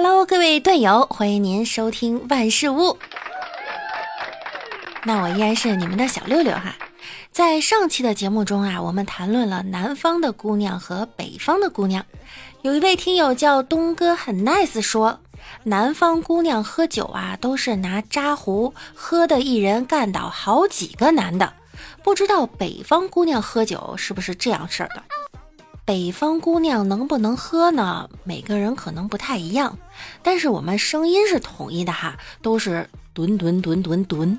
Hello，各位段友，欢迎您收听万事屋。那我依然是你们的小六六哈。在上期的节目中啊，我们谈论了南方的姑娘和北方的姑娘。有一位听友叫东哥很 nice 说，南方姑娘喝酒啊，都是拿扎壶喝的，一人干倒好几个男的。不知道北方姑娘喝酒是不是这样式儿的？北方姑娘能不能喝呢？每个人可能不太一样，但是我们声音是统一的哈，都是吨吨吨吨吨。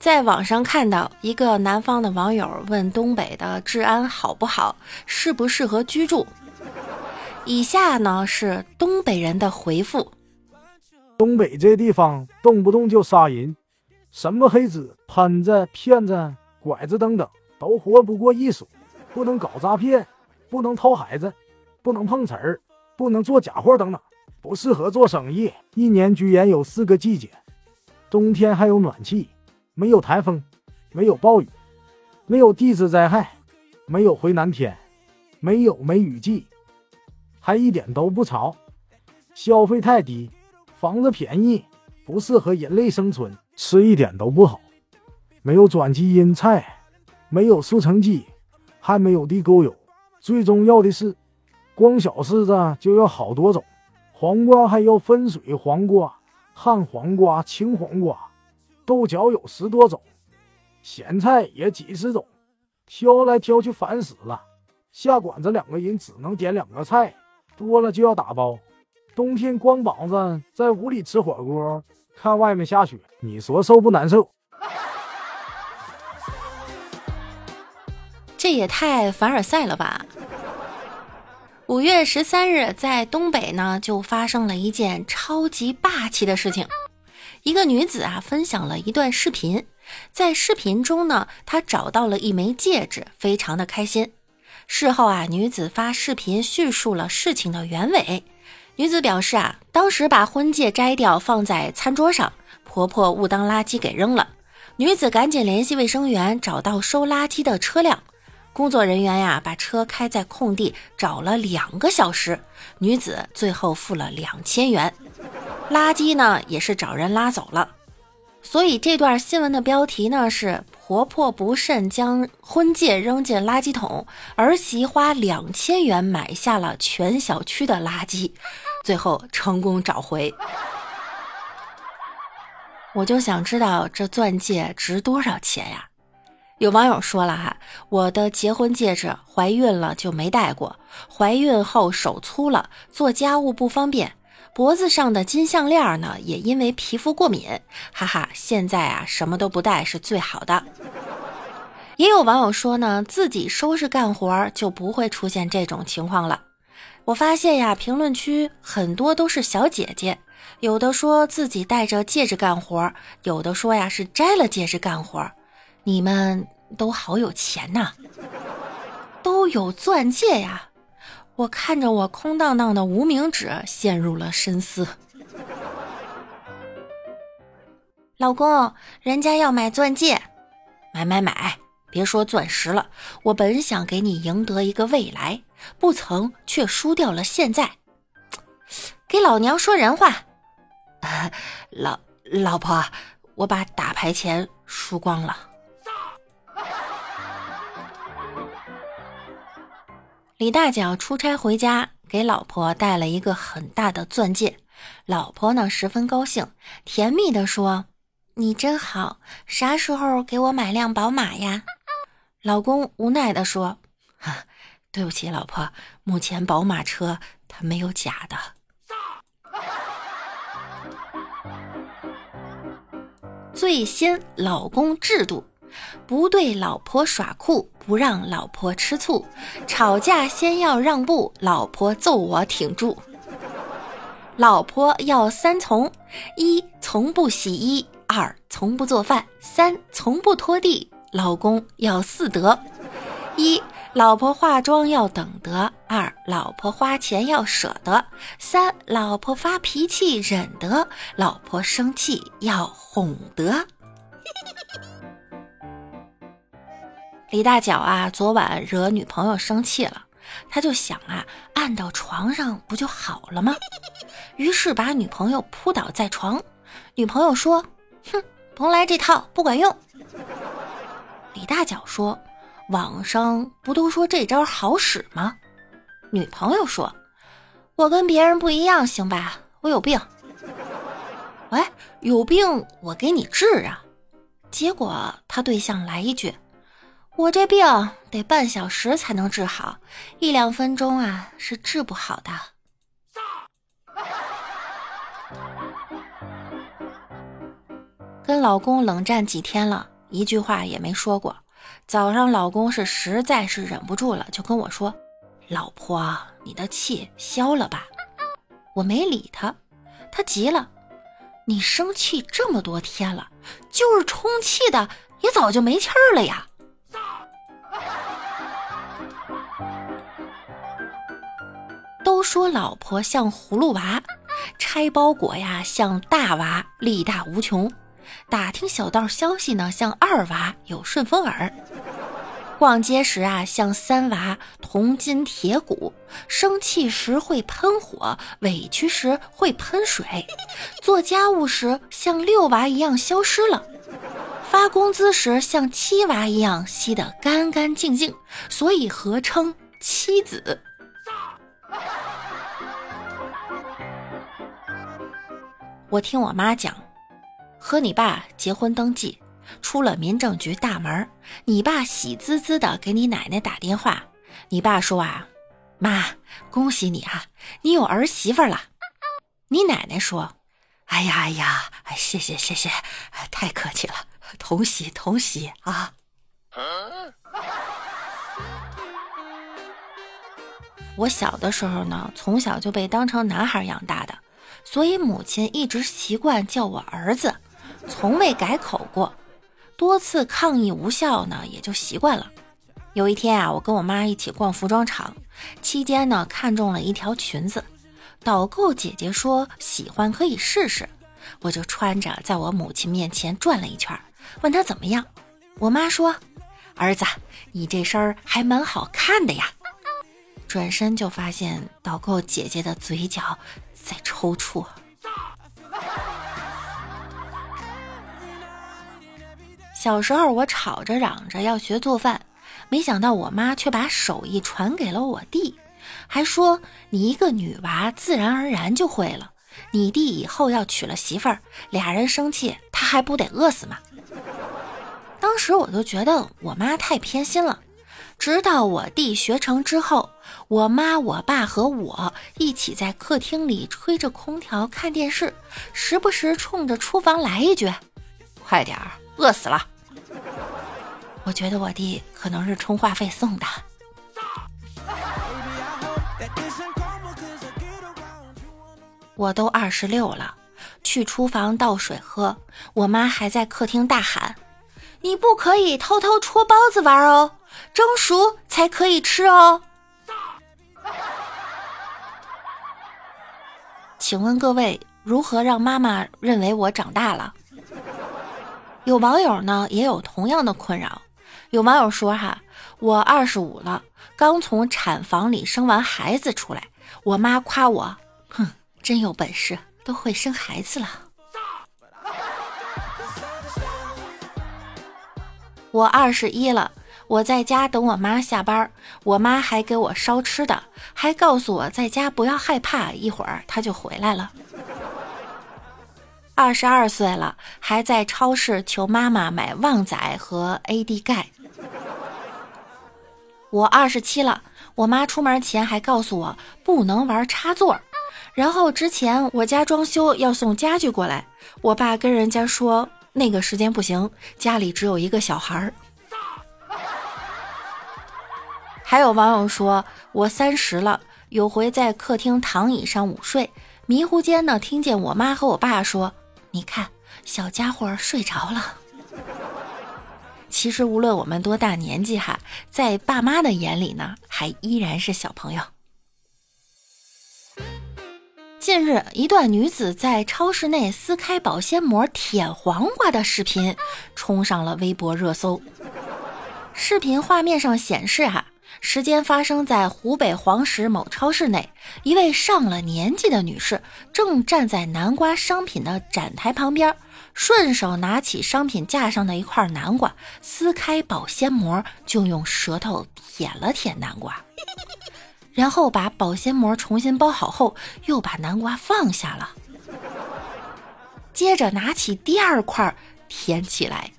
在网上看到一个南方的网友问东北的治安好不好，适不适合居住。以下呢是东北人的回复：东北这地方动不动就杀人，什么黑子、喷子、骗子、拐子等等。都活不过一宿，不能搞诈骗，不能偷孩子，不能碰瓷儿，不能做假货等等，不适合做生意。一年居然有四个季节，冬天还有暖气，没有台风，没有暴雨，没有地质灾害，没有回南天，没有梅雨季，还一点都不潮。消费太低，房子便宜，不适合人类生存，吃一点都不好，没有转基因菜。没有速成鸡，还没有地沟油。最重要的是，光小柿子就要好多种，黄瓜还要分水黄瓜、旱黄瓜、青黄瓜，豆角有十多种，咸菜也几十种，挑来挑去烦死了。下馆子两个人只能点两个菜，多了就要打包。冬天光膀子在屋里吃火锅，看外面下雪，你说受不难受？这也太凡尔赛了吧！五月十三日，在东北呢，就发生了一件超级霸气的事情。一个女子啊，分享了一段视频，在视频中呢，她找到了一枚戒指，非常的开心。事后啊，女子发视频叙述了事情的原委。女子表示啊，当时把婚戒摘掉放在餐桌上，婆婆误当垃圾给扔了。女子赶紧联系卫生员，找到收垃圾的车辆。工作人员呀，把车开在空地找了两个小时，女子最后付了两千元。垃圾呢，也是找人拉走了。所以这段新闻的标题呢是“婆婆不慎将婚戒扔进垃圾桶，儿媳花两千元买下了全小区的垃圾，最后成功找回”。我就想知道这钻戒值多少钱呀？有网友说了哈，我的结婚戒指怀孕了就没戴过，怀孕后手粗了，做家务不方便，脖子上的金项链呢也因为皮肤过敏，哈哈，现在啊什么都不戴是最好的。也有网友说呢，自己收拾干活就不会出现这种情况了。我发现呀，评论区很多都是小姐姐，有的说自己戴着戒指干活，有的说呀是摘了戒指干活。你们都好有钱呐，都有钻戒呀！我看着我空荡荡的无名指，陷入了深思。老公，人家要买钻戒，买买买！别说钻石了，我本想给你赢得一个未来，不曾却输掉了现在。给老娘说人话！老老婆，我把打牌钱输光了。李大脚出差回家，给老婆带了一个很大的钻戒。老婆呢十分高兴，甜蜜的说：“你真好，啥时候给我买辆宝马呀？”老公无奈的说：“对不起，老婆，目前宝马车它没有假的。”最新老公制度。不对老婆耍酷，不让老婆吃醋，吵架先要让步，老婆揍我挺住。老婆要三从：一从不洗衣，二从不做饭，三从不拖地。老公要四德：一老婆化妆要等得，二老婆花钱要舍得，三老婆发脾气忍得，老婆生气要哄得。李大脚啊，昨晚惹女朋友生气了，他就想啊，按到床上不就好了吗？于是把女朋友扑倒在床。女朋友说：“哼，甭来这套，不管用。”李大脚说：“网上不都说这招好使吗？”女朋友说：“我跟别人不一样，行吧？我有病。”喂，有病我给你治啊！结果他对象来一句：“我这病得半小时才能治好，一两分钟啊是治不好的。”跟老公冷战几天了，一句话也没说过。早上老公是实在是忍不住了，就跟我说：“老婆，你的气消了吧？”我没理他，他急了。你生气这么多天了，就是充气的也早就没气儿了呀。说老婆像葫芦娃，拆包裹呀像大娃，力大无穷；打听小道消息呢像二娃，有顺风耳。逛街时啊，像三娃铜筋铁骨；生气时会喷火，委屈时会喷水；做家务时像六娃一样消失了；发工资时像七娃一样吸得干干净净，所以合称妻子。我听我妈讲，和你爸结婚登记。出了民政局大门，你爸喜滋滋的给你奶奶打电话。你爸说啊：“妈，恭喜你啊，你有儿媳妇了。”你奶奶说：“哎呀哎呀，谢谢谢谢，太客气了，同喜同喜啊！”我小的时候呢，从小就被当成男孩养大的，所以母亲一直习惯叫我儿子，从未改口过。多次抗议无效呢，也就习惯了。有一天啊，我跟我妈一起逛服装厂，期间呢看中了一条裙子，导购姐姐说喜欢可以试试，我就穿着在我母亲面前转了一圈，问她怎么样。我妈说：“儿子，你这身儿还蛮好看的呀。”转身就发现导购姐姐的嘴角在抽搐。小时候，我吵着嚷着要学做饭，没想到我妈却把手艺传给了我弟，还说你一个女娃自然而然就会了。你弟以后要娶了媳妇儿，俩人生气，他还不得饿死吗？当时我都觉得我妈太偏心了。直到我弟学成之后，我妈、我爸和我一起在客厅里吹着空调看电视，时不时冲着厨房来一句：“快点儿，饿死了。”我觉得我弟可能是充话费送的。我都二十六了，去厨房倒水喝，我妈还在客厅大喊：“你不可以偷偷戳包子玩哦，蒸熟才可以吃哦。”请问各位，如何让妈妈认为我长大了？有网友呢也有同样的困扰。有网友说：“哈，我二十五了，刚从产房里生完孩子出来，我妈夸我，哼，真有本事，都会生孩子了。”我二十一了，我在家等我妈下班，我妈还给我烧吃的，还告诉我在家不要害怕，一会儿她就回来了。二十二岁了，还在超市求妈妈买旺仔和 AD 钙。我二十七了，我妈出门前还告诉我不能玩插座。然后之前我家装修要送家具过来，我爸跟人家说那个时间不行，家里只有一个小孩儿。还有网友说我三十了，有回在客厅躺椅上午睡，迷糊间呢听见我妈和我爸说：“你看，小家伙睡着了。”其实无论我们多大年纪哈，在爸妈的眼里呢，还依然是小朋友。近日，一段女子在超市内撕开保鲜膜舔黄瓜的视频冲上了微博热搜。视频画面上显示哈，时间发生在湖北黄石某超市内，一位上了年纪的女士正站在南瓜商品的展台旁边，顺手拿起商品架上的一块南瓜，撕开保鲜膜，就用舌头舔了舔南瓜，然后把保鲜膜重新包好后，又把南瓜放下了，接着拿起第二块舔起来。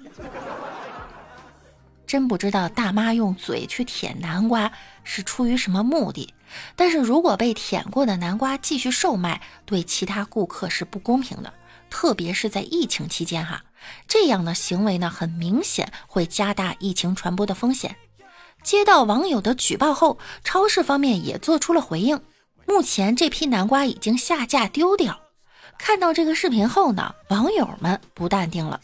真不知道大妈用嘴去舔南瓜是出于什么目的，但是如果被舔过的南瓜继续售卖，对其他顾客是不公平的，特别是在疫情期间哈，这样的行为呢，很明显会加大疫情传播的风险。接到网友的举报后，超市方面也做出了回应，目前这批南瓜已经下架丢掉。看到这个视频后呢，网友们不淡定了。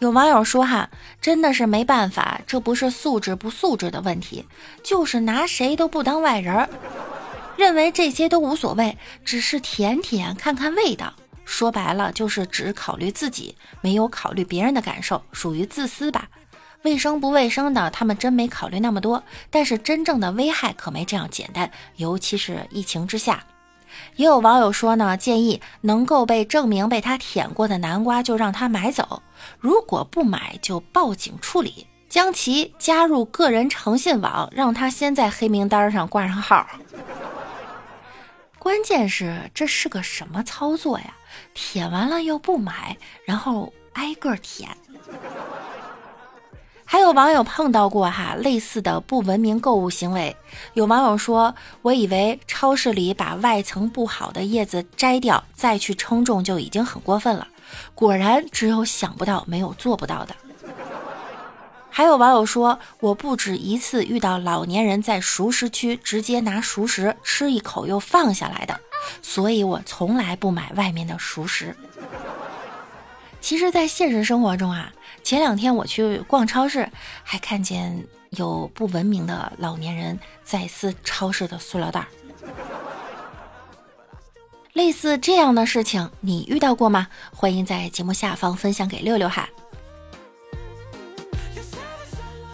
有网友说：“哈，真的是没办法，这不是素质不素质的问题，就是拿谁都不当外人，认为这些都无所谓，只是舔舔看看味道。说白了就是只考虑自己，没有考虑别人的感受，属于自私吧？卫生不卫生的，他们真没考虑那么多。但是真正的危害可没这样简单，尤其是疫情之下。”也有网友说呢，建议能够被证明被他舔过的南瓜就让他买走，如果不买就报警处理，将其加入个人诚信网，让他先在黑名单上挂上号。关键是这是个什么操作呀？舔完了又不买，然后挨个舔。还有网友碰到过哈类似的不文明购物行为。有网友说：“我以为超市里把外层不好的叶子摘掉再去称重就已经很过分了，果然只有想不到没有做不到的。”还有网友说：“我不止一次遇到老年人在熟食区直接拿熟食吃一口又放下来的，所以我从来不买外面的熟食。”其实，在现实生活中啊，前两天我去逛超市，还看见有不文明的老年人在撕超市的塑料袋。类似这样的事情，你遇到过吗？欢迎在节目下方分享给六六哈。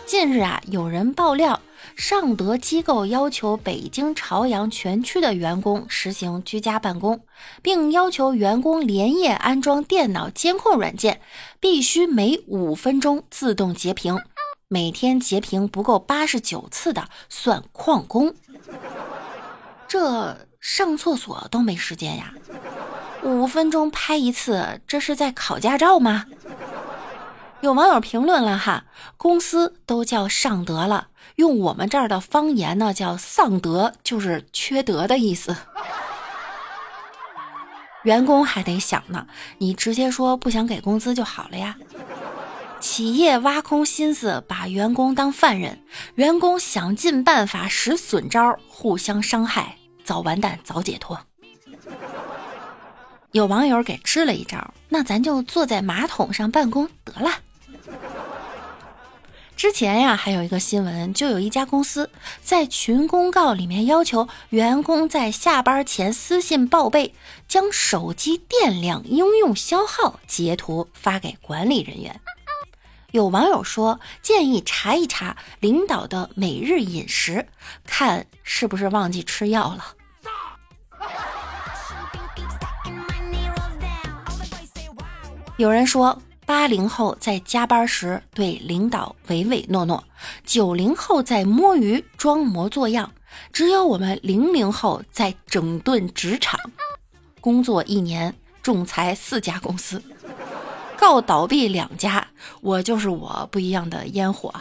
近日啊，有人爆料。尚德机构要求北京朝阳全区的员工实行居家办公，并要求员工连夜安装电脑监控软件，必须每五分钟自动截屏，每天截屏不够八十九次的算旷工。这上厕所都没时间呀？五分钟拍一次，这是在考驾照吗？有网友评论了哈，公司都叫尚德了。用我们这儿的方言呢，叫丧德，就是缺德的意思。员工还得想呢，你直接说不想给工资就好了呀。企业挖空心思把员工当犯人，员工想尽办法使损招，互相伤害，早完蛋早解脱。有网友给支了一招，那咱就坐在马桶上办公得了。之前呀，还有一个新闻，就有一家公司在群公告里面要求员工在下班前私信报备，将手机电量、应用消耗截图发给管理人员。有网友说，建议查一查领导的每日饮食，看是不是忘记吃药了。有人说。八零后在加班时对领导唯唯诺诺，九零后在摸鱼装模作样，只有我们零零后在整顿职场。工作一年，仲裁四家公司，告倒闭两家，我就是我不一样的烟火。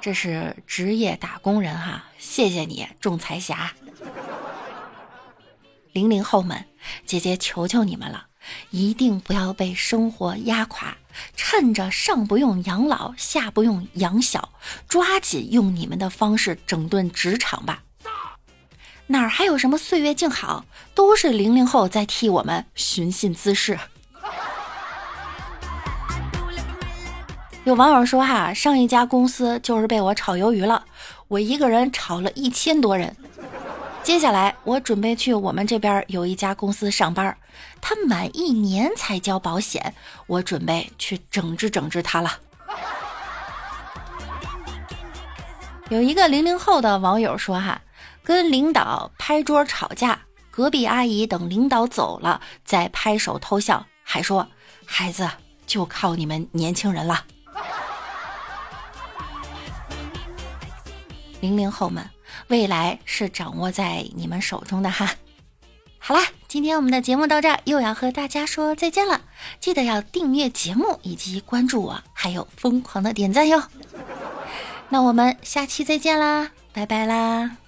这是职业打工人哈，谢谢你，仲裁侠。零零后们，姐姐求求你们了。一定不要被生活压垮，趁着上不用养老，下不用养小，抓紧用你们的方式整顿职场吧。哪儿还有什么岁月静好，都是零零后在替我们寻衅滋事。有网友说哈，上一家公司就是被我炒鱿鱼了，我一个人炒了一千多人。接下来，我准备去我们这边有一家公司上班，他满一年才交保险，我准备去整治整治他了。有一个零零后的网友说：“哈，跟领导拍桌吵架，隔壁阿姨等领导走了，再拍手偷笑，还说孩子就靠你们年轻人了。”零零后们，未来是掌握在你们手中的哈。好啦，今天我们的节目到这儿，又要和大家说再见了。记得要订阅节目以及关注我，还有疯狂的点赞哟。那我们下期再见啦，拜拜啦。